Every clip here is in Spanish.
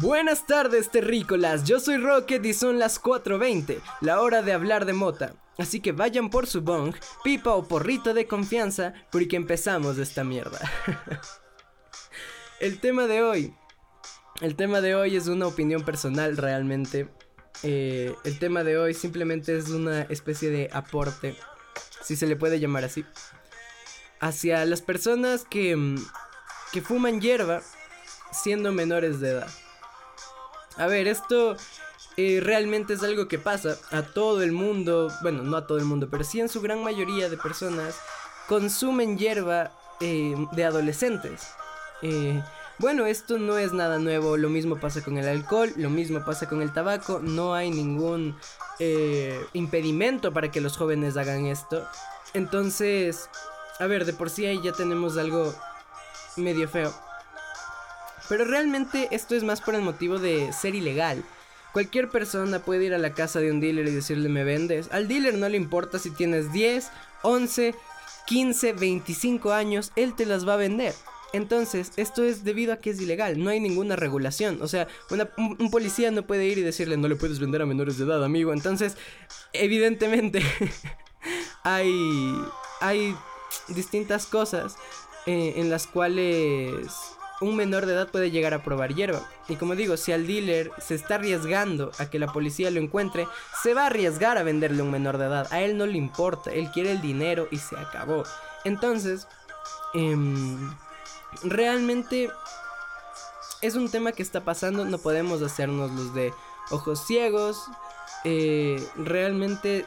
Buenas tardes, terrícolas. Yo soy Rocket y son las 4:20, la hora de hablar de mota. Así que vayan por su bong, pipa o porrito de confianza, porque empezamos esta mierda. el tema de hoy. El tema de hoy es una opinión personal realmente. Eh, el tema de hoy simplemente es una especie de aporte, si se le puede llamar así, hacia las personas que, que fuman hierba siendo menores de edad. A ver, esto eh, realmente es algo que pasa a todo el mundo, bueno, no a todo el mundo, pero sí en su gran mayoría de personas consumen hierba eh, de adolescentes. Eh, bueno, esto no es nada nuevo, lo mismo pasa con el alcohol, lo mismo pasa con el tabaco, no hay ningún impedimento para que los jóvenes hagan esto. Entonces, a ver, de por sí ahí ya tenemos algo medio feo. Pero realmente esto es más por el motivo de ser ilegal. Cualquier persona puede ir a la casa de un dealer y decirle me vendes. Al dealer no le importa si tienes 10, 11, 15, 25 años, él te las va a vender. Entonces, esto es debido a que es ilegal, no hay ninguna regulación. O sea, un, policía no puede ir y decirle no le puedes vender a menores de edad, amigo. Entonces, evidentemente, hay, hay distintas cosas eh, en las cuales un menor de edad puede llegar a probar hierba. Y como digo, si al dealer se está arriesgando a que la policía lo encuentre, se va a arriesgar a venderle a un menor de edad. A él no le importa, él quiere el dinero y se acabó. Entonces, em, realmente es un tema que está pasando, no podemos hacernos los de ojos ciegos. Eh, realmente,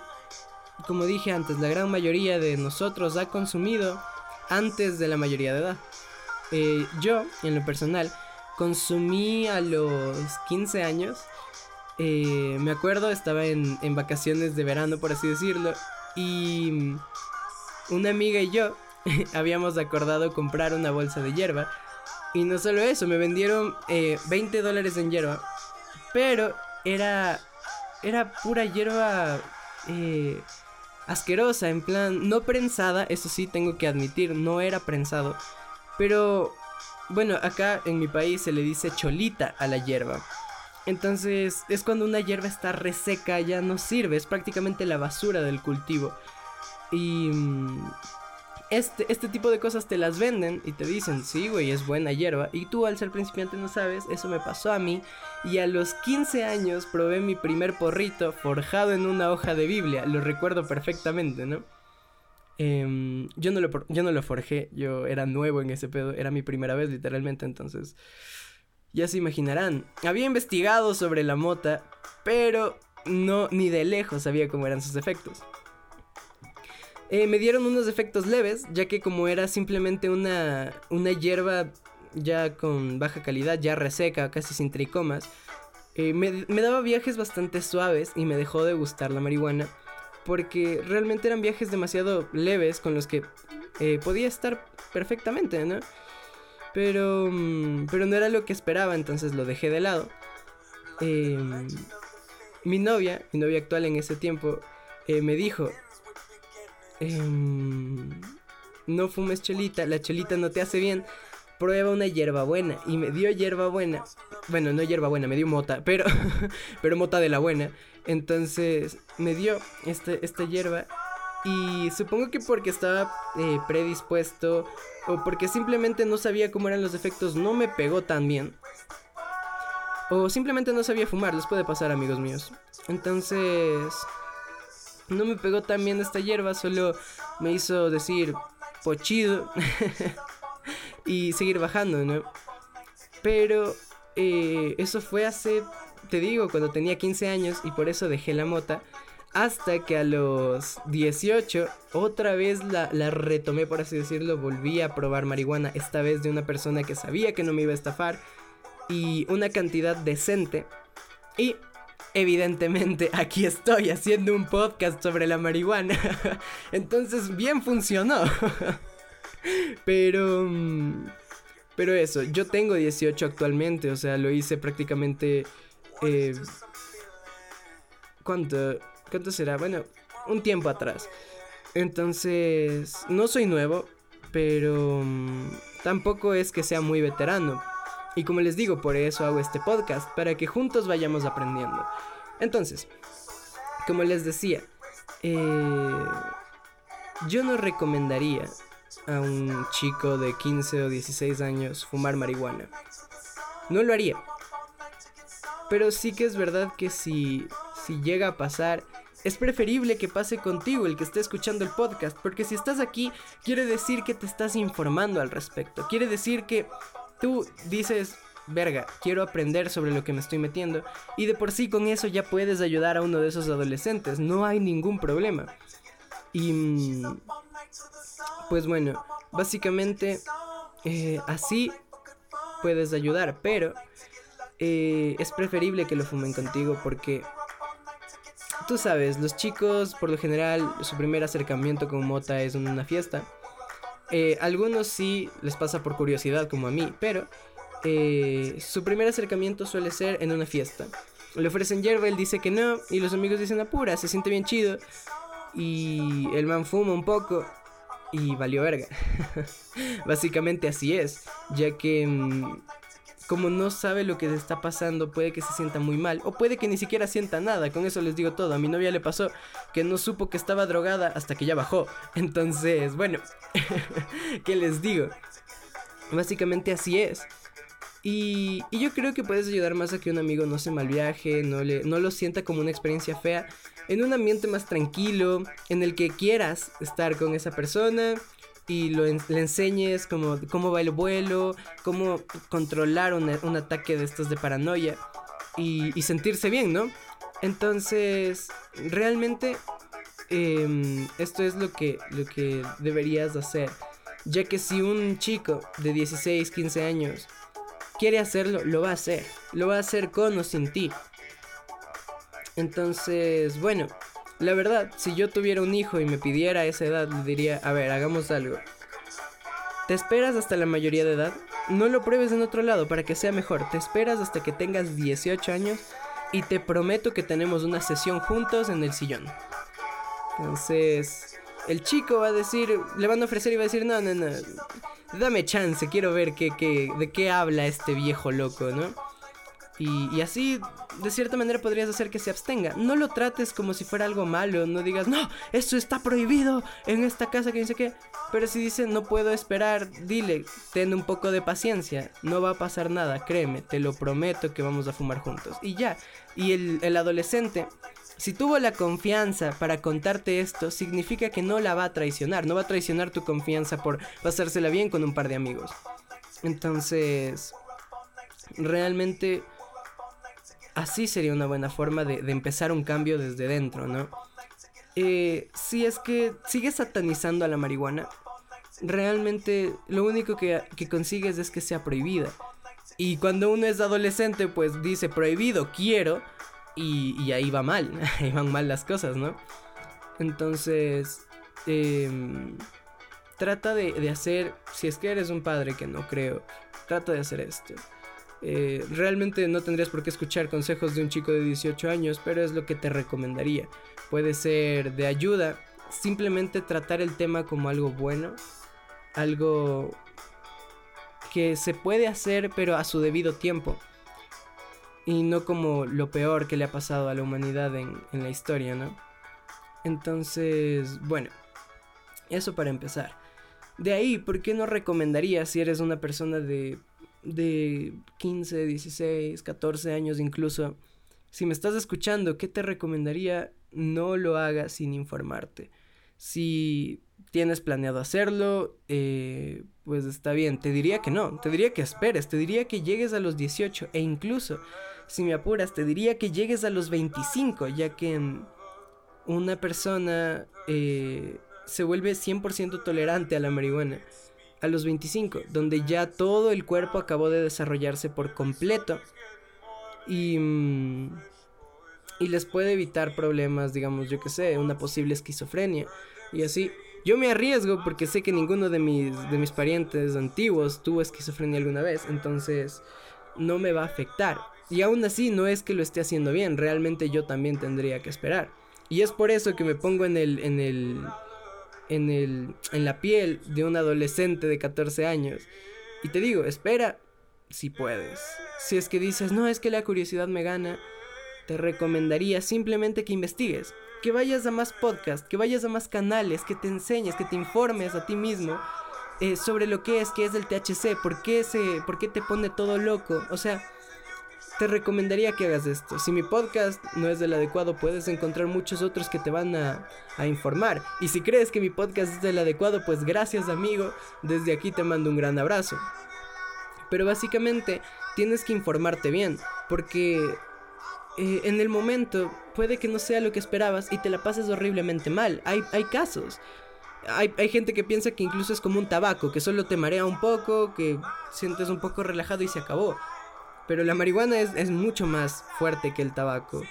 como dije antes, la gran mayoría de nosotros ha consumido antes de la mayoría de edad. Eh, yo, en lo personal, consumí a los 15 años. Eh, me acuerdo, estaba en, vacaciones de verano, por así decirlo. Y una amiga y yo habíamos acordado comprar una bolsa de hierba. Y no solo eso, me vendieron 20 eh, dólares en hierba. Pero era, era pura hierba asquerosa, en plan, no prensada, eso sí tengo que admitir, no era prensado pero bueno, acá en mi país se le dice cholita a la hierba. Entonces es cuando una hierba está reseca, ya no sirve, es prácticamente la basura del cultivo. Y mm, este, este tipo de cosas te las venden y te dicen, sí, güey, es buena hierba. Y tú al ser principiante no sabes, eso me pasó a mí. Y a los 15 años probé mi primer porrito forjado en una hoja de Biblia, lo recuerdo perfectamente, ¿no? Em, yo, no lo, yo no lo forjé, yo era nuevo en ese pedo, era mi primera vez literalmente, entonces ya se imaginarán. Había investigado sobre la mota, pero no ni de lejos sabía cómo eran sus efectos. Eh, me dieron unos efectos leves, ya que como era simplemente una, una hierba ya con baja calidad, ya reseca, casi sin tricomas, eh, me, me daba viajes bastante suaves y me dejó de gustar la marihuana porque realmente eran viajes demasiado leves con los que eh, podía estar perfectamente, ¿no? Pero, mm, pero no era lo que esperaba, entonces lo dejé de lado. Em, mi novia, mi novia actual en ese tiempo, eh, me dijo, em, no fumes chelita, la chelita no te hace bien, prueba una hierba buena. Y me dio hierba buena. Bueno, no hierba buena, me dio mota, pero, pero mota de la buena. Entonces me dio este, esta hierba. Y supongo que porque estaba eh, predispuesto o porque simplemente no sabía cómo eran los efectos, no me pegó tan bien. O simplemente no sabía fumar, les puede pasar amigos míos. Entonces, no me pegó tan bien esta hierba, solo me hizo decir pochido. y seguir bajando, ¿no? Pero eh, eso fue hace, te digo, cuando tenía 15 años y por eso dejé la mota. Hasta que a los 18 otra vez la, la, retomé, por así decirlo, volví a probar marihuana, esta vez de una persona que sabía que no me iba a estafar y una cantidad decente. Y evidentemente aquí estoy haciendo un podcast sobre la marihuana. Entonces bien funcionó. Pero... Mm, pero eso, yo tengo 18 actualmente, o sea, lo hice prácticamente... Eh, ¿Cuánto? ¿Cuánto será? Bueno, un tiempo atrás. Entonces, no soy nuevo, pero mm, tampoco es que sea muy veterano. Y como les digo, por eso hago este podcast, para que juntos vayamos aprendiendo. Entonces, como les decía, eh, yo no recomendaría a un chico de 15 o 16 años fumar marihuana. No lo haría. Pero sí que es verdad que si, si llega a pasar, es preferible que pase contigo el que esté escuchando el podcast, porque si estás aquí, quiere decir que te estás informando al respecto. Quiere decir que tú dices, verga, quiero aprender sobre lo que me estoy metiendo, y de por sí con eso ya puedes ayudar a uno de esos adolescentes, no hay ningún problema. Y... Mm, pues bueno, básicamente eh, así puedes ayudar, pero eh, es preferible que lo fumen contigo porque tú sabes, los chicos por lo general su primer acercamiento con mota es en una fiesta. Eh, algunos sí les pasa por curiosidad como a mí, pero su primer acercamiento suele ser en una fiesta. Le ofrecen hierba, él dice que no, y los amigos dicen apura, se siente bien chido. Y el man fuma un poco y valió verga. Básicamente así es, ya que mm, como no sabe lo que le está pasando, puede que se sienta muy mal o puede que ni siquiera sienta nada. Con eso les digo todo. A mi novia le pasó que no supo que estaba drogada hasta que ya bajó. Entonces, bueno, ¿qué les digo? Básicamente así es. Y, y, yo creo que puedes ayudar más a que un amigo no se malviaje, no, le, no lo sienta como una experiencia fea, en un ambiente más tranquilo, en el que quieras estar con esa persona y lo le enseñes cómo, cómo va el vuelo, cómo controlar un, ataque de estos de paranoia y, sentirse bien, ¿no? Entonces, realmente em, esto es lo que, lo que deberías hacer. Ya que si un chico de 16, 15 años quiere hacerlo, lo va a hacer. Lo va a hacer con o sin ti. Entonces, bueno, la verdad, si yo tuviera un hijo y me pidiera esa edad, le diría, a ver, hagamos algo. ¿Te esperas hasta la mayoría de edad? No lo pruebes en otro lado para que sea mejor. Te esperas hasta que tengas 18 años y te prometo que tenemos una sesión juntos en el sillón. Entonces, el chico va a decir, le van a ofrecer y va a decir, no, no, no, dame chance, quiero ver qué, qué, de qué habla este viejo loco, ¿no? Y, así, de cierta manera, podrías hacer que se abstenga. No lo trates como si fuera algo malo. No digas, no, esto está prohibido en esta casa que dice que. Pero si dice, no puedo esperar, dile, ten un poco de paciencia. No va a pasar nada, créeme, te lo prometo que vamos a fumar juntos. Y ya. Y el, el adolescente, si tuvo la confianza para contarte esto, significa que no la va a traicionar. No va a traicionar tu confianza por pasársela bien con un par de amigos. Entonces, realmente así sería una buena forma de, empezar un cambio desde dentro, ¿no? Eh, si es que sigues satanizando a la marihuana, realmente lo único que, consigues es que sea prohibida. Y cuando uno es adolescente, pues dice prohibido, quiero, y, ahí va mal, ahí van mal las cosas, ¿no? Entonces, em, trata de hacer, si es que eres un padre, que no creo, trata de hacer esto. Eh, realmente no tendrías por qué escuchar consejos de un chico de 18 años, pero es lo que te recomendaría. Puede ser de ayuda, simplemente tratar el tema como algo bueno, algo que se puede hacer pero a su debido tiempo. Y no como lo peor que le ha pasado a la humanidad en, en la historia, ¿no? Entonces, bueno, eso para empezar. De ahí, ¿por qué no recomendaría si eres una persona de de 15, 16, 14 años incluso, si me estás escuchando, ¿qué te recomendaría? No lo hagas sin informarte. Si tienes planeado hacerlo, eh, pues está bien. Te diría que no, te diría que esperes, te diría que llegues a los 18 e incluso, si me apuras, te diría que llegues a los 25, ya que una persona eh, se vuelve 100% tolerante a la marihuana a los 25, donde ya todo el cuerpo acabó de desarrollarse por completo y, mm, y les puede evitar problemas, digamos, yo que sé, una posible esquizofrenia y así. Yo me arriesgo porque sé que ninguno de mis, de mis parientes antiguos tuvo esquizofrenia alguna vez, entonces no me va a afectar. Y aún así no es que lo esté haciendo bien, realmente yo también tendría que esperar. Y es por eso que me pongo en el, en el, en, el, en la piel de un adolescente de 14 años. Y te digo, espera, si puedes. Si es que dices, no, es que la curiosidad me gana, te recomendaría simplemente que investigues, que vayas a más podcasts, que vayas a más canales, que te enseñes, que te informes a ti mismo eh, sobre lo que es, qué es el THC, por qué, se, por qué te pone todo loco. O sea, te recomendaría que hagas esto. Si mi podcast no es del adecuado, puedes encontrar muchos otros que te van a, a, informar. Y si crees que mi podcast es del adecuado, pues gracias amigo. Desde aquí te mando un gran abrazo. Pero básicamente tienes que informarte bien, porque eh, en el momento puede que no sea lo que esperabas y te la pases horriblemente mal. Hay, hay casos. Hay, hay, gente que piensa que incluso es como un tabaco, que solo te marea un poco, que sientes un poco relajado y se acabó. Pero la marihuana es, es mucho más fuerte que el tabaco.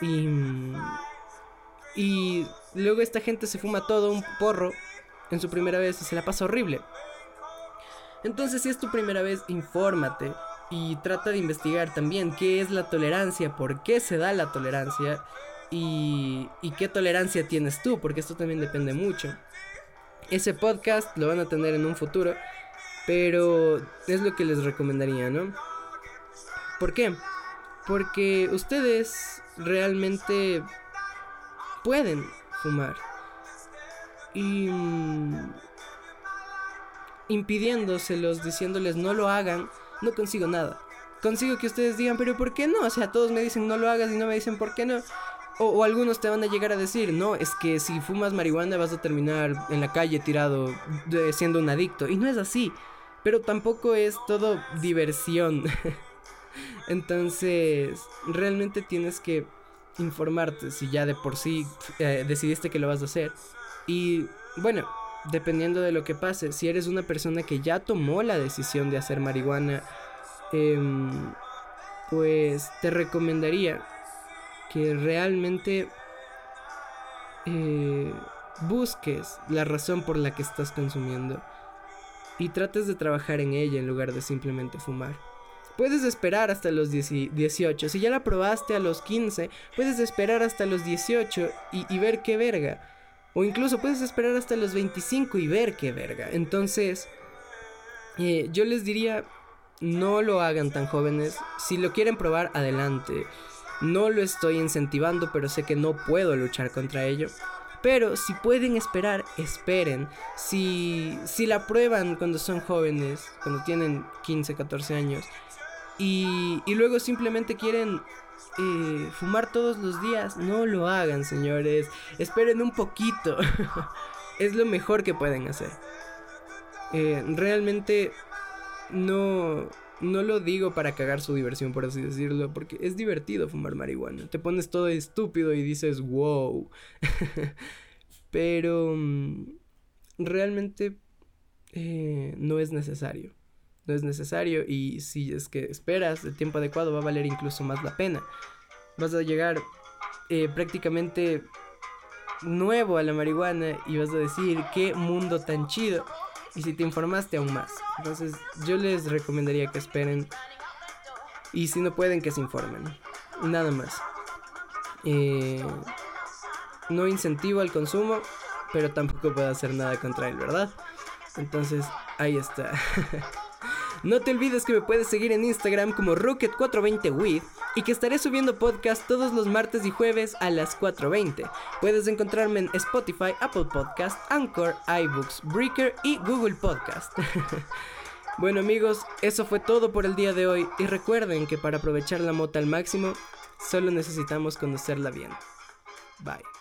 Y, y luego esta gente se fuma todo un porro en su primera vez y se la pasa horrible. Entonces, si es tu primera vez, infórmate y trata de investigar también qué es la tolerancia, por qué se da la tolerancia y, y qué tolerancia tienes tú, porque esto también depende mucho. Ese podcast lo van a tener en un futuro, pero es lo que les recomendaría, ¿no? ¿Por qué? Porque ustedes realmente pueden fumar. Y mm, impidiéndoselos, diciéndoles no lo hagan, no consigo nada. Consigo que ustedes digan, pero ¿por qué no? O sea, todos me dicen no lo hagas y no me dicen por qué no. O, algunos te van a llegar a decir, no, es que si fumas marihuana vas a terminar en la calle tirado siendo un adicto. Y no es así. Pero tampoco es todo diversión. Entonces, realmente tienes que informarte si ya de por sí eh, decidiste que lo vas a hacer. Y bueno, dependiendo de lo que pase, si eres una persona que ya tomó la decisión de hacer marihuana, em, pues te recomendaría que realmente eh, busques la razón por la que estás consumiendo y trates de trabajar en ella en lugar de simplemente fumar. Puedes esperar hasta los 18. Si ya la probaste a los 15, puedes esperar hasta los 18 y, ver qué verga. O incluso puedes esperar hasta los 25 y ver qué verga. Entonces, eh, yo les diría, no lo hagan tan jóvenes. Si lo quieren probar, adelante. No lo estoy incentivando, pero sé que no puedo luchar contra ello. Pero si pueden esperar, esperen. Si, si la prueban cuando son jóvenes, cuando tienen 15, 14 años, y, y luego simplemente quieren eh, fumar todos los días. No lo hagan, señores. Esperen un poquito. es lo mejor que pueden hacer. Eh, realmente no, no lo digo para cagar su diversión, por así decirlo, porque es divertido fumar marihuana. Te pones todo estúpido y dices, wow. Pero mm, realmente eh, no es necesario no es necesario y si es que esperas el tiempo adecuado va a valer incluso más la pena. Vas a llegar eh, prácticamente nuevo a la marihuana y vas a decir qué mundo tan chido. Y si te informaste aún más. Entonces yo les recomendaría que esperen. Y si no pueden que se informen. Nada más. Eh, no incentivo al consumo, pero tampoco puedo hacer nada contra él, ¿verdad? Entonces, ahí está. No te olvides que me puedes seguir en Instagram como Rocket420with y que estaré subiendo podcast todos los martes y jueves a las 4.20. Puedes encontrarme en Spotify, Apple Podcast, Anchor, iBooks, Breaker y Google Podcast. bueno amigos, eso fue todo por el día de hoy y recuerden que para aprovechar la mota al máximo, solo necesitamos conocerla bien. Bye.